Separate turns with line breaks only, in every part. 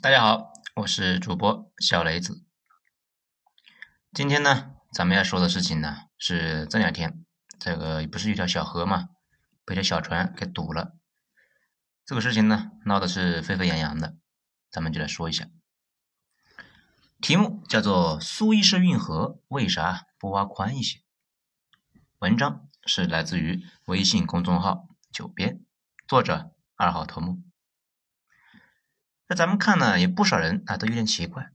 大家好，我是主播小雷子。今天呢，咱们要说的事情呢，是这两天这个不是有条小河嘛，被条小船给堵了。这个事情呢，闹的是沸沸扬扬的，咱们就来说一下。题目叫做“苏伊士运河为啥不挖宽一些”。文章是来自于微信公众号“九编”，作者二号头目。那咱们看呢，也不少人啊都有点奇怪，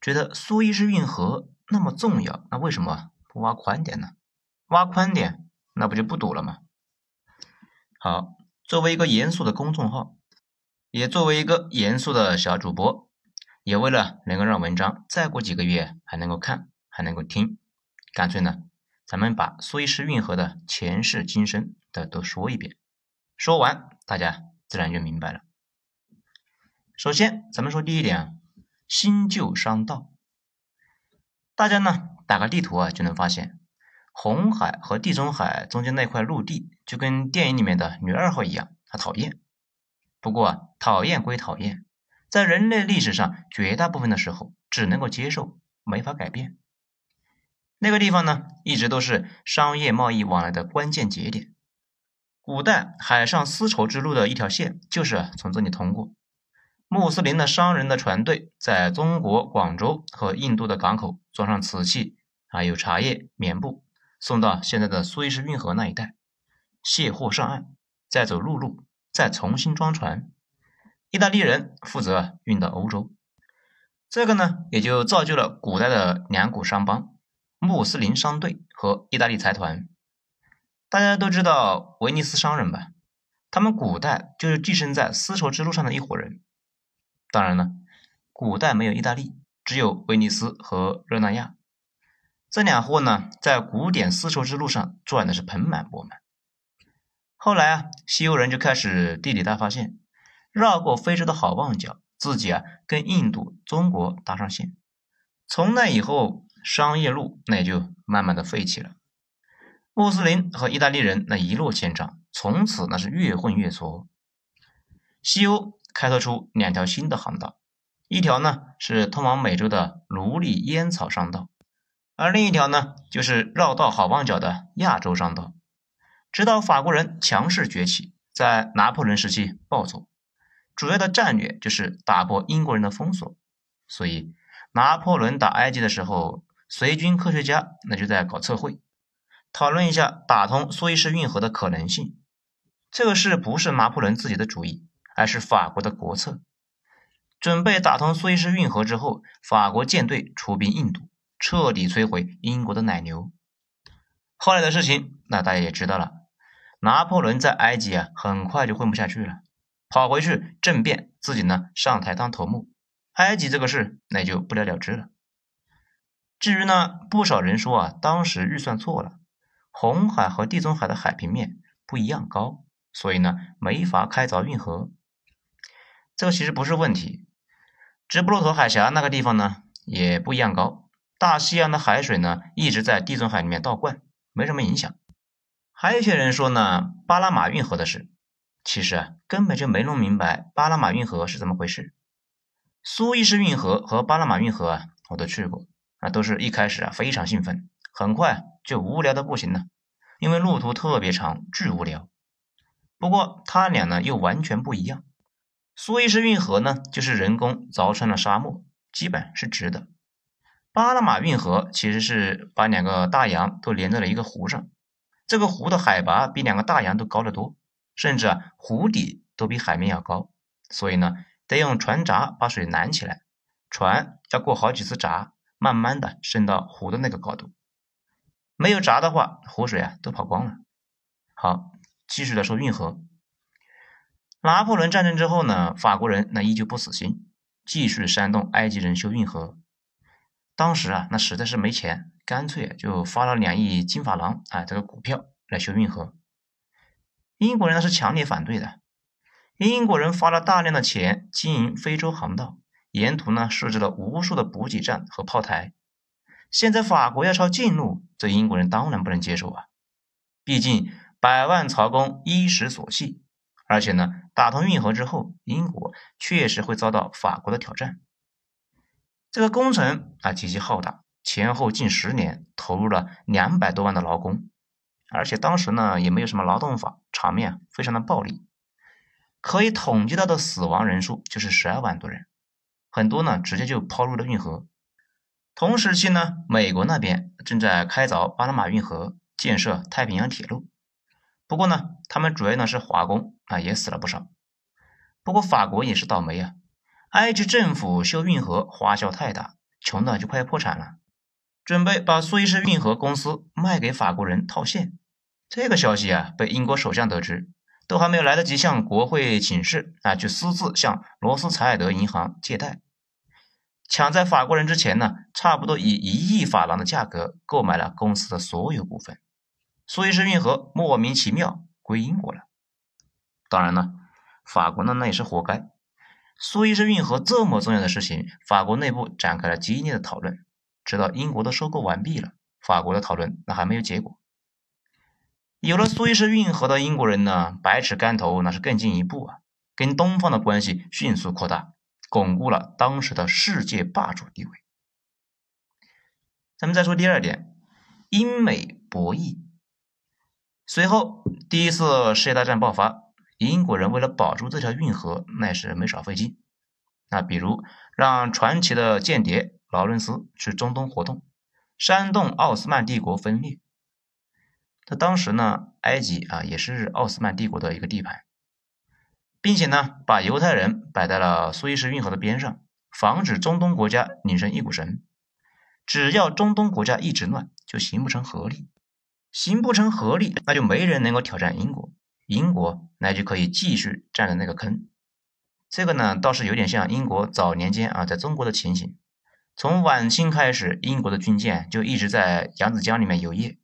觉得苏伊士运河那么重要，那为什么不挖宽点呢？挖宽点，那不就不堵了吗？好，作为一个严肃的公众号，也作为一个严肃的小主播，也为了能够让文章再过几个月还能够看，还能够听，干脆呢，咱们把苏伊士运河的前世今生的都说一遍，说完大家自然就明白了。首先，咱们说第一点啊，新旧商道。大家呢打个地图啊，就能发现，红海和地中海中间那块陆地，就跟电影里面的女二号一样，她讨厌。不过讨厌归讨厌，在人类历史上，绝大部分的时候只能够接受，没法改变。那个地方呢，一直都是商业贸易往来的关键节点，古代海上丝绸之路的一条线就是从这里通过。穆斯林的商人的船队在中国广州和印度的港口装上瓷器，还有茶叶、棉布，送到现在的苏伊士运河那一带，卸货上岸，再走陆路，再重新装船。意大利人负责运到欧洲，这个呢，也就造就了古代的两股商帮：穆斯林商队和意大利财团。大家都知道威尼斯商人吧？他们古代就是寄生在丝绸之路上的一伙人。当然了，古代没有意大利，只有威尼斯和热那亚。这两货呢，在古典丝绸之路上赚的是盆满钵满。后来啊，西欧人就开始地理大发现，绕过非洲的好望角，自己啊跟印度、中国搭上线。从那以后，商业路那也就慢慢的废弃了。穆斯林和意大利人那一落千丈，从此那是越混越浊。西欧。开拓出两条新的航道，一条呢是通往美洲的奴隶烟草商道，而另一条呢就是绕道好望角的亚洲商道。直到法国人强势崛起，在拿破仑时期暴走，主要的战略就是打破英国人的封锁。所以拿破仑打埃及的时候，随军科学家那就在搞测绘，讨论一下打通苏伊士运河的可能性。这个事不是拿破仑自己的主意。而是法国的国策，准备打通苏伊士运河之后，法国舰队出兵印度，彻底摧毁英国的奶牛。后来的事情，那大家也知道了。拿破仑在埃及啊，很快就混不下去了，跑回去政变，自己呢上台当头目，埃及这个事那就不了了之了。至于呢，不少人说啊，当时预算错了，红海和地中海的海平面不一样高，所以呢，没法开凿运河。这个其实不是问题，直布罗陀海峡那个地方呢也不一样高，大西洋的海水呢一直在地中海里面倒灌，没什么影响。还有一些人说呢巴拿马运河的事，其实啊根本就没弄明白巴拿马运河是怎么回事。苏伊士运河和巴拿马运河啊我都去过，啊都是一开始啊非常兴奋，很快就无聊的不行了，因为路途特别长，巨无聊。不过它俩呢又完全不一样。苏伊士运河呢，就是人工凿穿了沙漠，基本是直的。巴拿马运河其实是把两个大洋都连在了一个湖上，这个湖的海拔比两个大洋都高得多，甚至啊湖底都比海面要高，所以呢得用船闸把水拦起来，船要过好几次闸，慢慢的升到湖的那个高度。没有闸的话，湖水啊都跑光了。好，继续来说运河。拿破仑战争之后呢，法国人那依旧不死心，继续煽动埃及人修运河。当时啊，那实在是没钱，干脆就发了两亿金法郎啊这个股票来修运河。英国人那是强烈反对的。英国人发了大量的钱经营非洲航道，沿途呢设置了无数的补给站和炮台。现在法国要抄近路，这英国人当然不能接受啊！毕竟百万曹公衣食所系。而且呢，打通运河之后，英国确实会遭到法国的挑战。这个工程啊极其浩大，前后近十年，投入了两百多万的劳工，而且当时呢也没有什么劳动法，场面非常的暴力，可以统计到的死亡人数就是十二万多人，很多呢直接就抛入了运河。同时期呢，美国那边正在开凿巴拿马运河，建设太平洋铁路。不过呢，他们主要呢是华工啊，也死了不少。不过法国也是倒霉啊，埃及政府修运河花销太大，穷的就快要破产了，准备把苏伊士运河公司卖给法国人套现。这个消息啊，被英国首相得知，都还没有来得及向国会请示啊，就私自向罗斯柴尔德银行借贷。抢在法国人之前呢，差不多以一亿法郎的价格购买了公司的所有股份，苏伊士运河莫名其妙归英国了。当然呢，法国呢那也是活该。苏伊士运河这么重要的事情，法国内部展开了激烈的讨论，直到英国都收购完毕了，法国的讨论那还没有结果。有了苏伊士运河的英国人呢，百尺竿头那是更进一步啊，跟东方的关系迅速扩大。巩固了当时的世界霸主地位。咱们再说第二点，英美博弈。随后，第一次世界大战爆发，英国人为了保住这条运河，那是没少费劲。那比如让传奇的间谍劳伦斯去中东活动，煽动奥斯曼帝国分裂。那当时呢，埃及啊也是奥斯曼帝国的一个地盘。并且呢，把犹太人摆在了苏伊士运河的边上，防止中东国家拧成一股绳。只要中东国家一直乱，就形不成合力，形不成合力，那就没人能够挑战英国，英国那就可以继续占着那个坑。这个呢，倒是有点像英国早年间啊，在中国的情形。从晚清开始，英国的军舰就一直在扬子江里面游弋，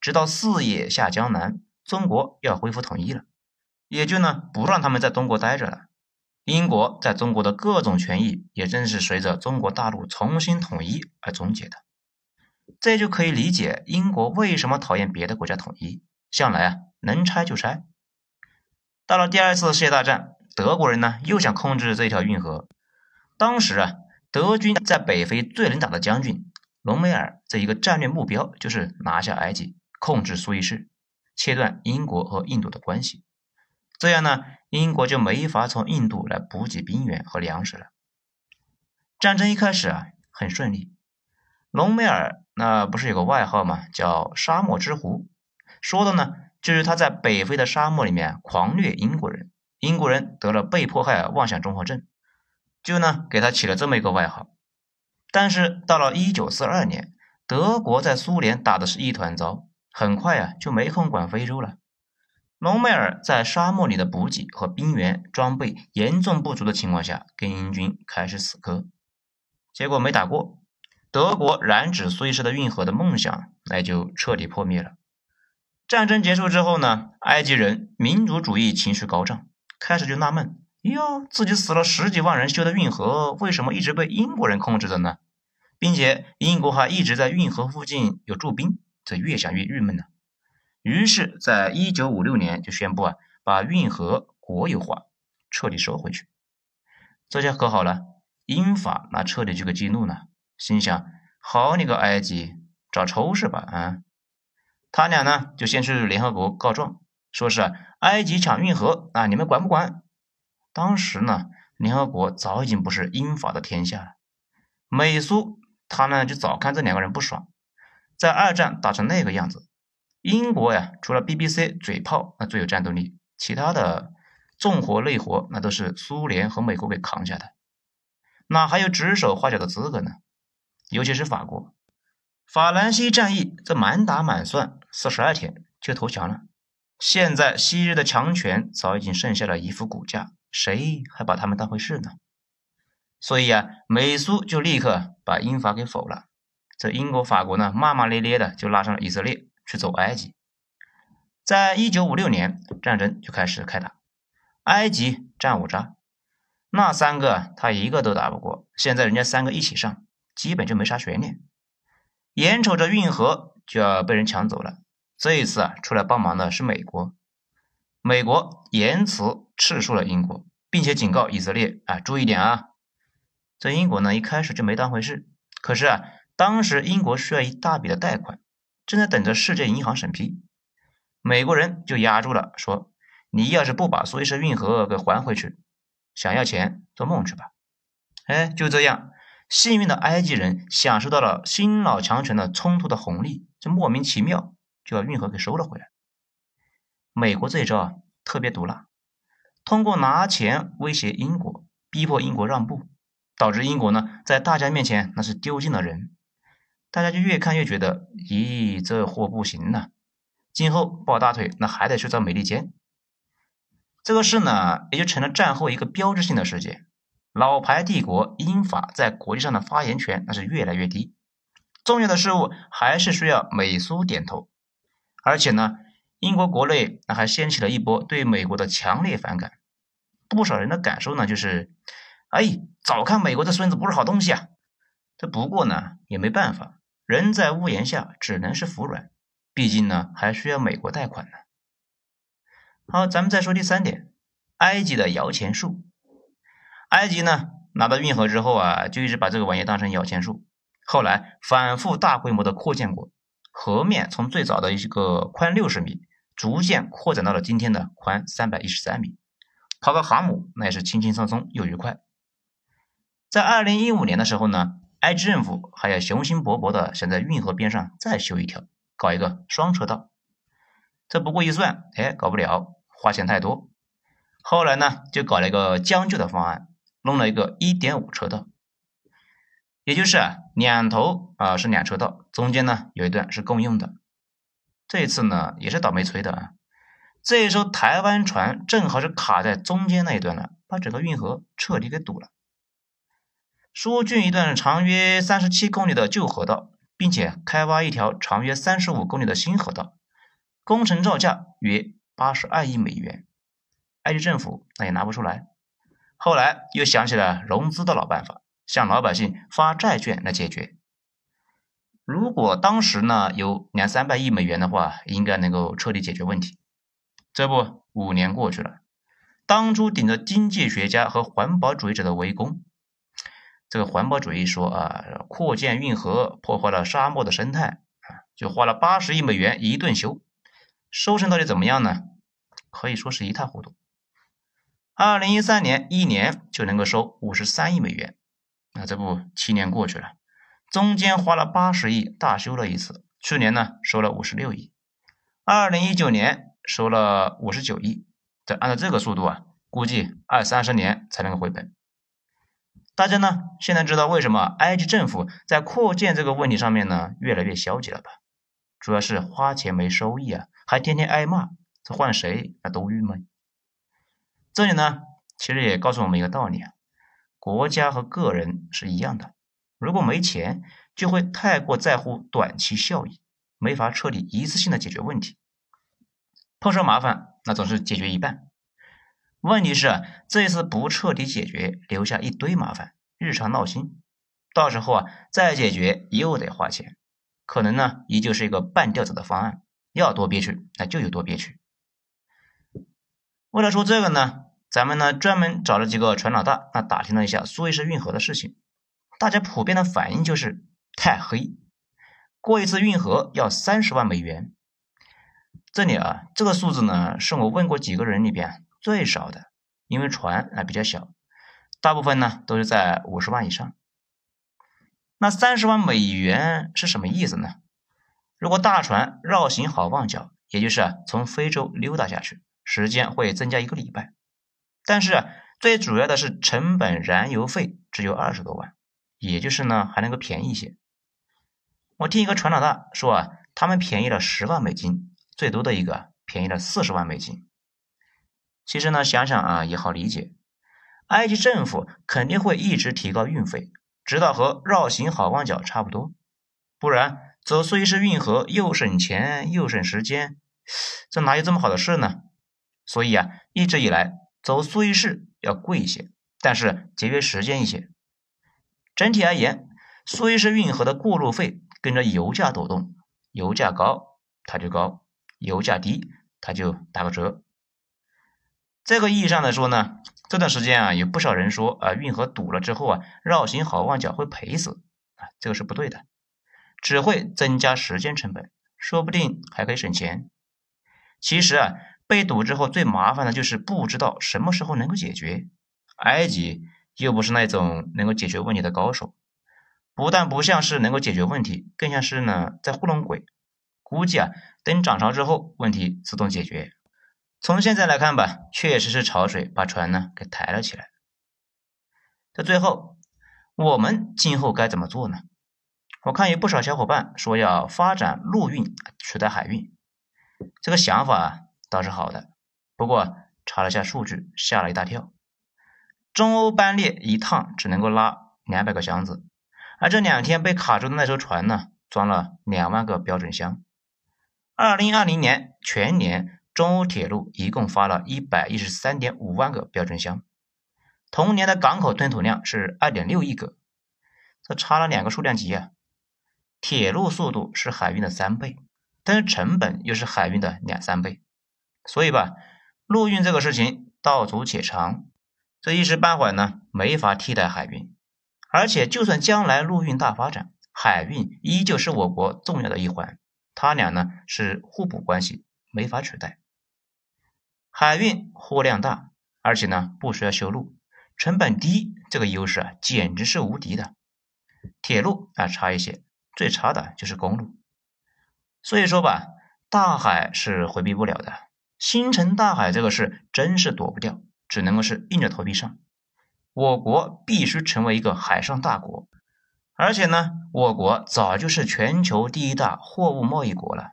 直到四野下江南，中国要恢复统一了。也就呢不让他们在中国待着了。英国在中国的各种权益也正是随着中国大陆重新统一而终结的。这就可以理解英国为什么讨厌别的国家统一，向来啊能拆就拆。到了第二次世界大战，德国人呢又想控制这条运河。当时啊，德军在北非最能打的将军隆美尔这一个战略目标就是拿下埃及，控制苏伊士，切断英国和印度的关系。这样呢，英国就没法从印度来补给兵员和粮食了。战争一开始啊，很顺利。隆美尔那不是有个外号吗？叫“沙漠之狐”，说的呢就是他在北非的沙漠里面狂虐英国人，英国人得了被迫害妄想综合症，就呢给他起了这么一个外号。但是到了一九四二年，德国在苏联打的是一团糟，很快啊就没空管非洲了。隆美尔在沙漠里的补给和兵员装备严重不足的情况下，跟英军开始死磕，结果没打过，德国染指苏伊士的运河的梦想那就彻底破灭了。战争结束之后呢，埃及人民族主义情绪高涨，开始就纳闷：哟，自己死了十几万人修的运河，为什么一直被英国人控制着呢？并且英国还一直在运河附近有驻兵，这越想越郁闷呢。于是，在一九五六年就宣布啊，把运河国有化，彻底收回去。这下可好了，英法那彻底就给激怒了，心想：好你个埃及，找抽是吧？啊，他俩呢就先去联合国告状，说是埃及抢运河啊，你们管不管？当时呢，联合国早已经不是英法的天下了，美苏他呢就早看这两个人不爽，在二战打成那个样子。英国呀，除了 BBC 嘴炮那最有战斗力，其他的重活累活那都是苏联和美国给扛下的，哪还有指手画脚的资格呢？尤其是法国，法兰西战役这满打满算四十二天就投降了。现在昔日的强权早已经剩下了一副骨架，谁还把他们当回事呢？所以啊，美苏就立刻把英法给否了。这英国、法国呢，骂骂咧咧的就拉上了以色列。去走埃及，在一九五六年，战争就开始开打。埃及战五渣，那三个他一个都打不过。现在人家三个一起上，基本就没啥悬念。眼瞅着运河就要被人抢走了，这一次啊，出来帮忙的是美国。美国言辞斥诉了英国，并且警告以色列啊，注意点啊。这英国呢一开始就没当回事，可是啊，当时英国需要一大笔的贷款，正在等着世界银行审批，美国人就压住了，说你要是不把苏伊士运河给还回去，想要钱做梦去吧。哎，就这样，幸运的埃及人享受到了新老强权的冲突的红利，这莫名其妙就把运河给收了回来。美国这一招啊特别毒辣，通过拿钱威胁英国，逼迫英国让步。导致英国呢，在大家面前那是丢尽了人，大家就越看越觉得，咦，这货不行呐，今后抱大腿那还得去找美利坚。这个事呢，也就成了战后一个标志性的事件。老牌帝国英法在国际上的发言权那是越来越低，重要的事物还是需要美苏点头。而且呢，英国国内那还掀起了一波对美国的强烈反感，不少人的感受呢就是。哎，早看美国这孙子不是好东西啊！这不过呢也没办法，人在屋檐下只能是服软，毕竟呢还需要美国贷款呢。好，咱们再说第三点，埃及的摇钱树。埃及呢拿到运河之后啊，就一直把这个玩意当成摇钱树，后来反复大规模的扩建过，河面从最早的一个宽六十米，逐渐扩展到了今天的宽三百一十三米，跑个航母那也是轻轻松松又愉快。在二零一五年的时候呢，埃及政府还要雄心勃勃的想在运河边上再修一条，搞一个双车道。这不过一算，哎，搞不了，花钱太多。后来呢，就搞了一个将就的方案，弄了一个一点五车道，也就是啊，两头啊是两车道，中间呢有一段是共用的。这一次呢，也是倒霉催的啊，这一艘台湾船正好是卡在中间那一段了，把整个运河彻底给堵了。疏浚一段长约三十七公里的旧河道，并且开挖一条长约三十五公里的新河道，工程造价约八十二亿美元。埃及政府那也拿不出来，后来又想起了融资的老办法，向老百姓发债券来解决。如果当时呢有两三百亿美元的话，应该能够彻底解决问题。这不，五年过去了，当初顶着经济学家和环保主义者的围攻。这个环保主义说啊，扩建运河破坏了沙漠的生态，就花了八十亿美元一顿修，收成到底怎么样呢？可以说是一塌糊涂。二零一三年一年就能够收五十三亿美元，那这不七年过去了，中间花了八十亿大修了一次，去年呢收了五十六亿，二零一九年收了五十九亿，这按照这个速度啊，估计二三十年才能够回本。大家呢现在知道为什么埃及政府在扩建这个问题上面呢越来越消极了吧？主要是花钱没收益啊，还天天挨骂，这换谁啊都郁闷。这里呢其实也告诉我们一个道理啊，国家和个人是一样的，如果没钱，就会太过在乎短期效益，没法彻底一次性的解决问题。碰上麻烦，那总是解决一半。问题是这一次不彻底解决，留下一堆麻烦，日常闹心，到时候啊再解决又得花钱，可能呢依旧是一个半吊子的方案，要多憋屈那就有多憋屈。为了说这个呢，咱们呢专门找了几个船老大，那打听了一下苏伊士运河的事情，大家普遍的反应就是太黑，过一次运河要三十万美元。这里啊这个数字呢是我问过几个人里边。最少的，因为船啊比较小，大部分呢都是在五十万以上。那三十万美元是什么意思呢？如果大船绕行好望角，也就是啊从非洲溜达下去，时间会增加一个礼拜。但是最主要的是成本燃油费只有二十多万，也就是呢还能够便宜一些。我听一个船老大说啊，他们便宜了十万美金，最多的一个便宜了四十万美金。其实呢，想想啊也好理解，埃及政府肯定会一直提高运费，直到和绕行好望角差不多，不然走苏伊士运河又省钱又省时间，这哪有这么好的事呢？所以啊，一直以来走苏伊士要贵一些，但是节约时间一些。整体而言，苏伊士运河的过路费跟着油价抖动，油价高它就高，油价低它就打个折。这个意义上来说呢，这段时间啊，有不少人说啊，运河堵了之后啊，绕行好望角会赔死啊，这个是不对的，只会增加时间成本，说不定还可以省钱。其实啊，被堵之后最麻烦的就是不知道什么时候能够解决。埃及又不是那种能够解决问题的高手，不但不像是能够解决问题，更像是呢在糊弄鬼。估计啊，等涨潮之后，问题自动解决。从现在来看吧，确实是潮水把船呢给抬了起来。在最后，我们今后该怎么做呢？我看有不少小伙伴说要发展陆运取代海运，这个想法倒是好的。不过查了下数据，吓了一大跳。中欧班列一趟只能够拉两百个箱子，而这两天被卡住的那艘船呢，装了两万个标准箱。二零二零年全年。中欧铁路一共发了一百一十三点五万个标准箱，同年的港口吞吐量是二点六亿个，这差了两个数量级啊！铁路速度是海运的三倍，但是成本又是海运的两三倍，所以吧，陆运这个事情道阻且长，这一时半会呢没法替代海运，而且就算将来陆运大发展，海运依旧是我国重要的一环，它俩呢是互补关系，没法取代。海运货量大，而且呢不需要修路，成本低，这个优势啊简直是无敌的。铁路啊差一些，最差的就是公路。所以说吧，大海是回避不了的，星辰大海这个事真是躲不掉，只能够是硬着头皮上。我国必须成为一个海上大国，而且呢，我国早就是全球第一大货物贸易国了，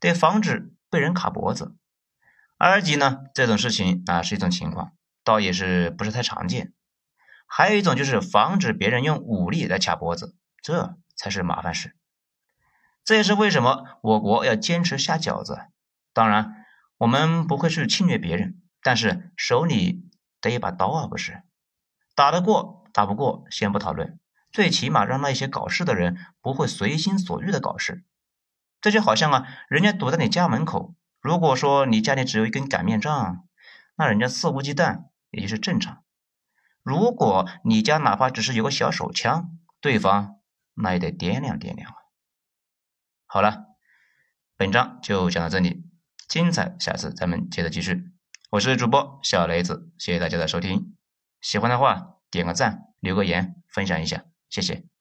得防止被人卡脖子。二级呢，这种事情啊是一种情况，倒也是不是太常见。还有一种就是防止别人用武力来卡脖子，这才是麻烦事。这也是为什么我国要坚持下饺子。当然，我们不会去侵略别人，但是手里得一把刀啊，不是？打得过打不过先不讨论，最起码让那些搞事的人不会随心所欲的搞事。这就好像啊，人家堵在你家门口。如果说你家里只有一根擀面杖，那人家肆无忌惮也就是正常。如果你家哪怕只是有个小手枪，对方那也得掂量掂量啊。好了，本章就讲到这里，精彩下次咱们接着继续。我是主播小雷子，谢谢大家的收听。喜欢的话点个赞，留个言，分享一下，谢谢。